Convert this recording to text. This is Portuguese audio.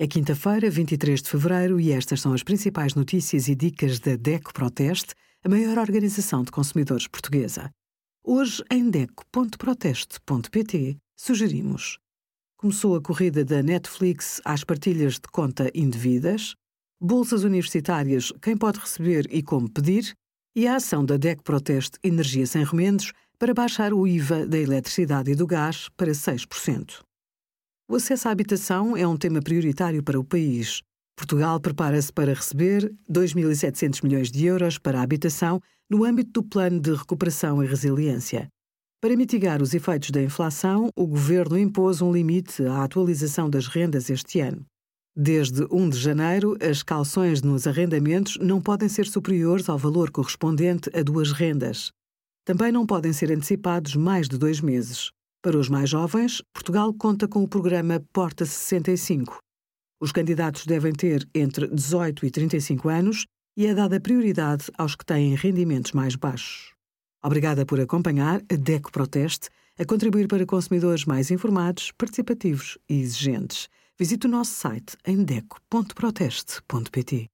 É quinta-feira, 23 de fevereiro, e estas são as principais notícias e dicas da DECO Proteste, a maior organização de consumidores portuguesa. Hoje, em DECO.proteste.pt, sugerimos: começou a corrida da Netflix às partilhas de conta indevidas, bolsas universitárias, quem pode receber e como pedir, e a ação da DECO Proteste Energia Sem Remendos para baixar o IVA da eletricidade e do gás para 6%. O acesso à habitação é um tema prioritário para o país. Portugal prepara-se para receber 2.700 milhões de euros para a habitação no âmbito do Plano de Recuperação e Resiliência. Para mitigar os efeitos da inflação, o governo impôs um limite à atualização das rendas este ano. Desde 1 de janeiro, as calções nos arrendamentos não podem ser superiores ao valor correspondente a duas rendas. Também não podem ser antecipados mais de dois meses. Para os mais jovens, Portugal conta com o programa Porta 65. Os candidatos devem ter entre 18 e 35 anos e é dada prioridade aos que têm rendimentos mais baixos. Obrigada por acompanhar a DECO Proteste a contribuir para consumidores mais informados, participativos e exigentes. Visite o nosso site em deco.proteste.pt.